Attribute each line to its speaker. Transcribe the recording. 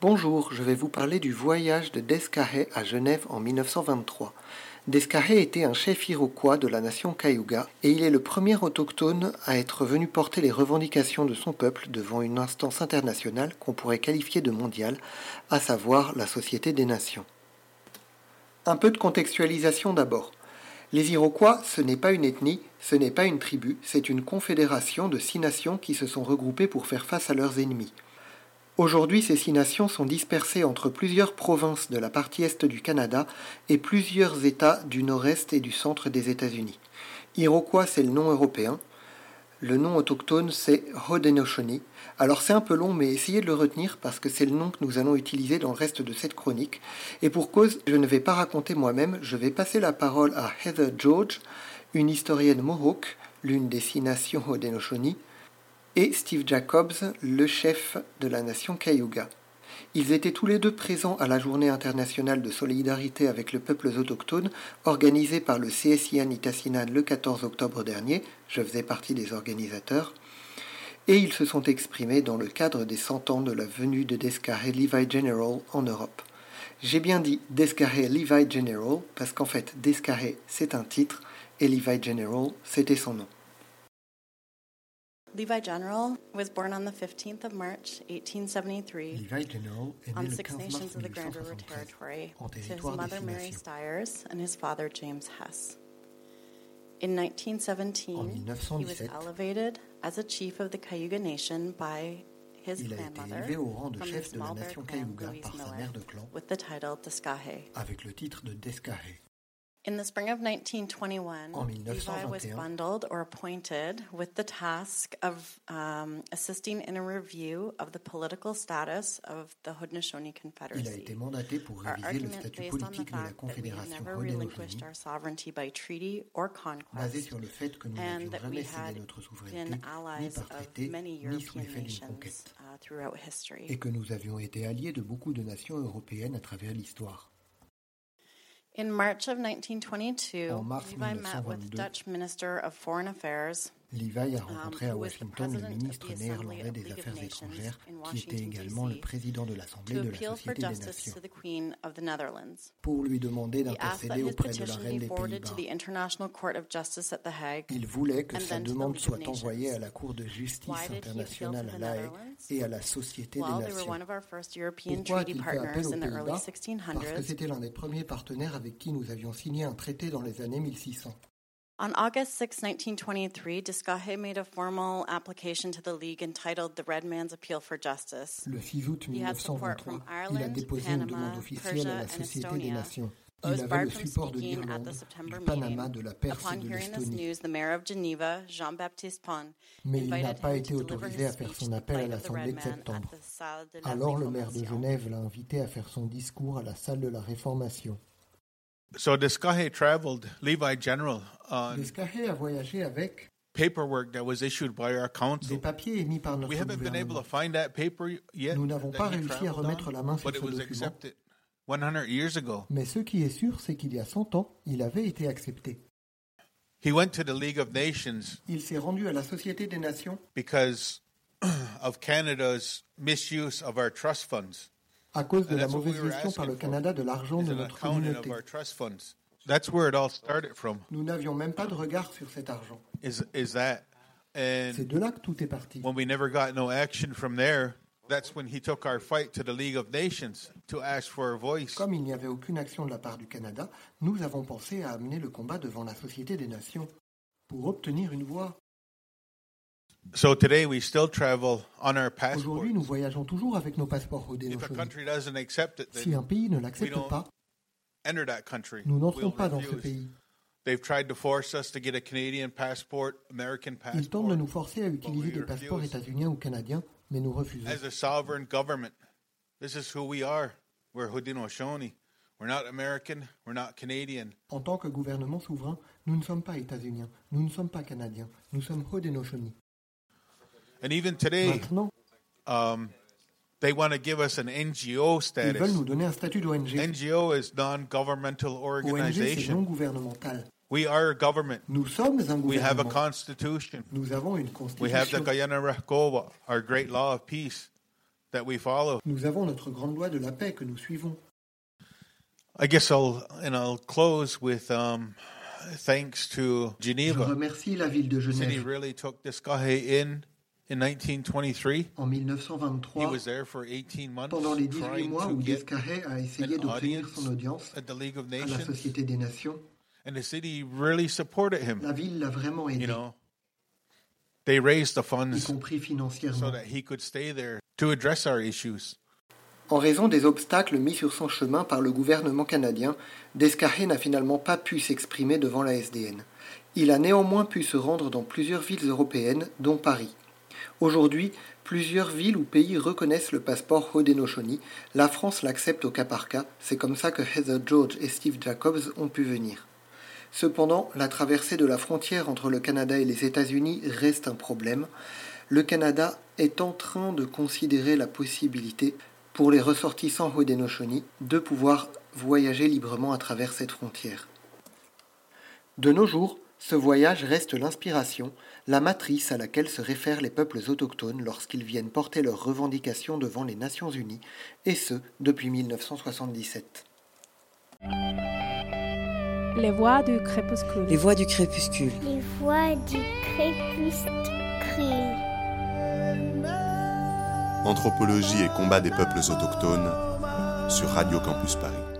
Speaker 1: Bonjour, je vais vous parler du voyage de Descarré à Genève en 1923. Descarré était un chef iroquois de la nation Cayuga et il est le premier autochtone à être venu porter les revendications de son peuple devant une instance internationale qu'on pourrait qualifier de mondiale, à savoir la Société des Nations. Un peu de contextualisation d'abord. Les Iroquois, ce n'est pas une ethnie, ce n'est pas une tribu, c'est une confédération de six nations qui se sont regroupées pour faire face à leurs ennemis. Aujourd'hui, ces six nations sont dispersées entre plusieurs provinces de la partie est du Canada et plusieurs États du nord-est et du centre des États-Unis. Iroquois, c'est le nom européen. Le nom autochtone, c'est Haudenosaunee. Alors c'est un peu long, mais essayez de le retenir parce que c'est le nom que nous allons utiliser dans le reste de cette chronique. Et pour cause, je ne vais pas raconter moi-même, je vais passer la parole à Heather George, une historienne Mohawk, l'une des six nations Haudenosaunee, et Steve Jacobs, le chef de la nation Cayuga. Ils étaient tous les deux présents à la Journée internationale de solidarité avec les peuples autochtones organisée par le CSIA Nitassinan le 14 octobre dernier. Je faisais partie des organisateurs. Et ils se sont exprimés dans le cadre des 100 ans de la venue de Descarré Levi General en Europe. J'ai bien dit Descarré Levi General parce qu'en fait Descarré c'est un titre et Levi General c'était son nom.
Speaker 2: Levi General was born on the 15th of March, 1873,
Speaker 1: Levi General est né
Speaker 2: on Six Nations of the Grand River Territory to his mother Mary. Stiers and his father James Hess. In 1917, he was elevated as a chief of the Cayuga Nation by his
Speaker 1: Il a été
Speaker 2: grandmother
Speaker 1: élevé au rang de chef de la nation Cayuga par sa mère de clan
Speaker 2: with the title Descahe.
Speaker 1: avec le titre de Descarré.
Speaker 2: In the spring of 1921,
Speaker 1: En
Speaker 2: Levi was
Speaker 1: 1921,
Speaker 2: bundled or appointed with the task of um, assisting in a review of the political status of the Haudenosaunee
Speaker 1: Il a
Speaker 2: Confederacy.
Speaker 1: été mandaté pour
Speaker 2: Our
Speaker 1: réviser le
Speaker 2: argument
Speaker 1: statut
Speaker 2: based on the
Speaker 1: politique de la
Speaker 2: fact that we have
Speaker 1: Confédération
Speaker 2: never relinquished
Speaker 1: Haudenosaunee
Speaker 2: our sovereignty by treaty or
Speaker 1: basé sur le fait que nous
Speaker 2: and
Speaker 1: n'avions
Speaker 2: that we
Speaker 1: jamais cédé
Speaker 2: had
Speaker 1: notre souveraineté
Speaker 2: been
Speaker 1: ni
Speaker 2: allies
Speaker 1: par
Speaker 2: of
Speaker 1: traité
Speaker 2: many
Speaker 1: ni sous
Speaker 2: European
Speaker 1: l'effet d'une
Speaker 2: nations
Speaker 1: conquête
Speaker 2: uh,
Speaker 1: et que nous avions été alliés de beaucoup de nations européennes à travers l'histoire.
Speaker 2: In March of 1922,
Speaker 1: En mars
Speaker 2: Levi met with
Speaker 1: 1922,
Speaker 2: Dutch Minister of Foreign Affairs
Speaker 1: Levi a rencontré à Washington le ministre néerlandais des Affaires étrangères, qui était également le président de l'Assemblée de la Société des Nations, pour lui demander d'intercéder auprès de la reine des Pays-Bas. Il voulait que sa demande soit envoyée à la Cour de justice internationale à La Haye et à la Société des Nations. Pourquoi a-t-il fait appel aux Pays-Bas? Parce que
Speaker 2: 1600s.
Speaker 1: c'était l'un des premiers partenaires avec qui nous avions signé un traité dans les années 1600.
Speaker 2: On August 6, 1923, Descahe made a formal application to the League entitled The Red Man's Appeal for Justice.
Speaker 1: Le 6 août
Speaker 2: He had support
Speaker 1: 1923,
Speaker 2: from
Speaker 1: il a
Speaker 2: Ireland,
Speaker 1: déposé une
Speaker 2: Panama,
Speaker 1: demande officielle
Speaker 2: Persia,
Speaker 1: à la Société des. Nations. Il avait le support de l'Irlande, du Panama, de la Perse et
Speaker 2: Upon
Speaker 1: de
Speaker 2: hearing this
Speaker 1: l'Estonie.
Speaker 2: news, the mayor of Geneva, Jean-Baptiste Pon,
Speaker 1: Mais il n'a pas été autorisé à faire son
Speaker 2: The
Speaker 1: appel à l'Assemblée de septembre. Alors le maire de. Genève l'a invité à faire son discours à la salle de la Réformation.
Speaker 3: So Descahe traveled Levi General on
Speaker 1: a voyagé avec
Speaker 3: paperwork that was issued by our
Speaker 1: des
Speaker 3: council.
Speaker 1: papiers émis par notre
Speaker 3: We haven't been able to find that paper yet.
Speaker 1: Nous n'avons pas réussi à remettre
Speaker 3: on,
Speaker 1: la main sur
Speaker 3: but it
Speaker 1: ce
Speaker 3: was
Speaker 1: document.
Speaker 3: accepted 100 years ago.
Speaker 1: Mais ce qui est sûr, c'est qu'il y a 100 ans, il avait été accepté.
Speaker 3: He went to the League of Nations
Speaker 1: Il s'est rendu à la Société des Nations
Speaker 3: because of Canada's misuse of our trust funds.
Speaker 1: À cause de la mauvaise gestion par le. Canada de l'argent de notre communauté. Nous n'avions même pas de regard sur cet argent. C'est de là que tout est parti.
Speaker 3: when we never got no action from there, that's when he took our fight to the League of Nations to ask for a voice.
Speaker 1: Comme il n'y avait aucune action de la part du Canada, nous avons pensé à amener le combat devant la Société des Nations pour obtenir une voix.
Speaker 3: So today we still travel on our.
Speaker 1: Aujourd'hui, nous voyageons toujours avec nos passeports
Speaker 3: If a
Speaker 1: Haudenosaunee.
Speaker 3: country doesn't accept it,
Speaker 1: Si
Speaker 3: then
Speaker 1: un pays ne
Speaker 3: we
Speaker 1: l'accepte
Speaker 3: don't
Speaker 1: pas,
Speaker 3: enter that country.
Speaker 1: nous n'entrons
Speaker 3: We'll
Speaker 1: pas dans ce
Speaker 3: refuse.
Speaker 1: pays.
Speaker 3: They've tried to force us to get a Canadian passport, American
Speaker 1: Ils tentent de
Speaker 3: passport.
Speaker 1: nous forcer à utiliser des passeports
Speaker 3: refuse.
Speaker 1: états-uniens ou canadiens, mais nous refusons.
Speaker 3: As a sovereign government, this is who we are. We're Haudenosaunee. We're not American. We're not Canadian.
Speaker 1: En tant que gouvernement souverain, nous ne sommes pas états-uniens, nous ne sommes pas canadiens, nous sommes Haudenosaunee.
Speaker 3: And even today, um, they want to give us an NGO status.
Speaker 1: ils veulent nous donner un statut d'ONG.
Speaker 3: NGO is non-governmental
Speaker 1: organization. ONG, non
Speaker 3: organization.
Speaker 1: gouvernemental.
Speaker 3: We are a government.
Speaker 1: Nous sommes un
Speaker 3: We have a constitution.
Speaker 1: Nous avons une
Speaker 3: We have the
Speaker 1: constitution.
Speaker 3: Guyana Rahgowa, our great law of peace. that we follow.
Speaker 1: Nous avons notre grande loi de la paix que nous suivons.
Speaker 3: I guess I'll and I'll close with um, thanks to
Speaker 1: Je
Speaker 3: Geneva.
Speaker 1: remercie la ville de
Speaker 3: The city really took Descahe in in 1923.
Speaker 1: En
Speaker 3: He
Speaker 1: 1923,
Speaker 3: was there for 18 months
Speaker 1: pendant les 18
Speaker 3: trying
Speaker 1: mois où Descarré a essayé d'obtenir
Speaker 3: audience
Speaker 1: son audience
Speaker 3: at the League of
Speaker 1: à la Société des Nations,
Speaker 3: and the city really supported him.
Speaker 1: la ville l'a vraiment
Speaker 3: You
Speaker 1: aidé,
Speaker 3: know, they raised the
Speaker 1: y
Speaker 3: funds
Speaker 1: compris
Speaker 3: so
Speaker 1: financièrement.
Speaker 3: that he could stay there to address our issues.
Speaker 1: En raison des obstacles mis sur son chemin par le gouvernement canadien, Descarré n'a finalement pas pu s'exprimer devant la SDN. Il a néanmoins pu se rendre dans plusieurs villes européennes, dont Paris. Aujourd'hui, plusieurs villes ou pays reconnaissent le passeport Haudenosaunee. La France l'accepte au cas par cas. C'est comme ça que Heather George et Steve Jacobs ont pu venir. Cependant, la traversée de la frontière entre le Canada et les États-Unis reste un problème. Le Canada est en train de considérer la possibilité pour les ressortissants Haudenosaunee de pouvoir voyager librement à travers cette frontière. De nos jours, ce voyage reste l'inspiration, la matrice à laquelle se réfèrent les peuples autochtones lorsqu'ils viennent porter leurs revendications devant les Nations Unies, et ce depuis 1977.
Speaker 4: Les voix du crépuscule.
Speaker 5: Les voix du crépuscule.
Speaker 6: Les voix du crépuscule.
Speaker 7: Anthropologie et combat des peuples autochtones sur Radio Campus Paris.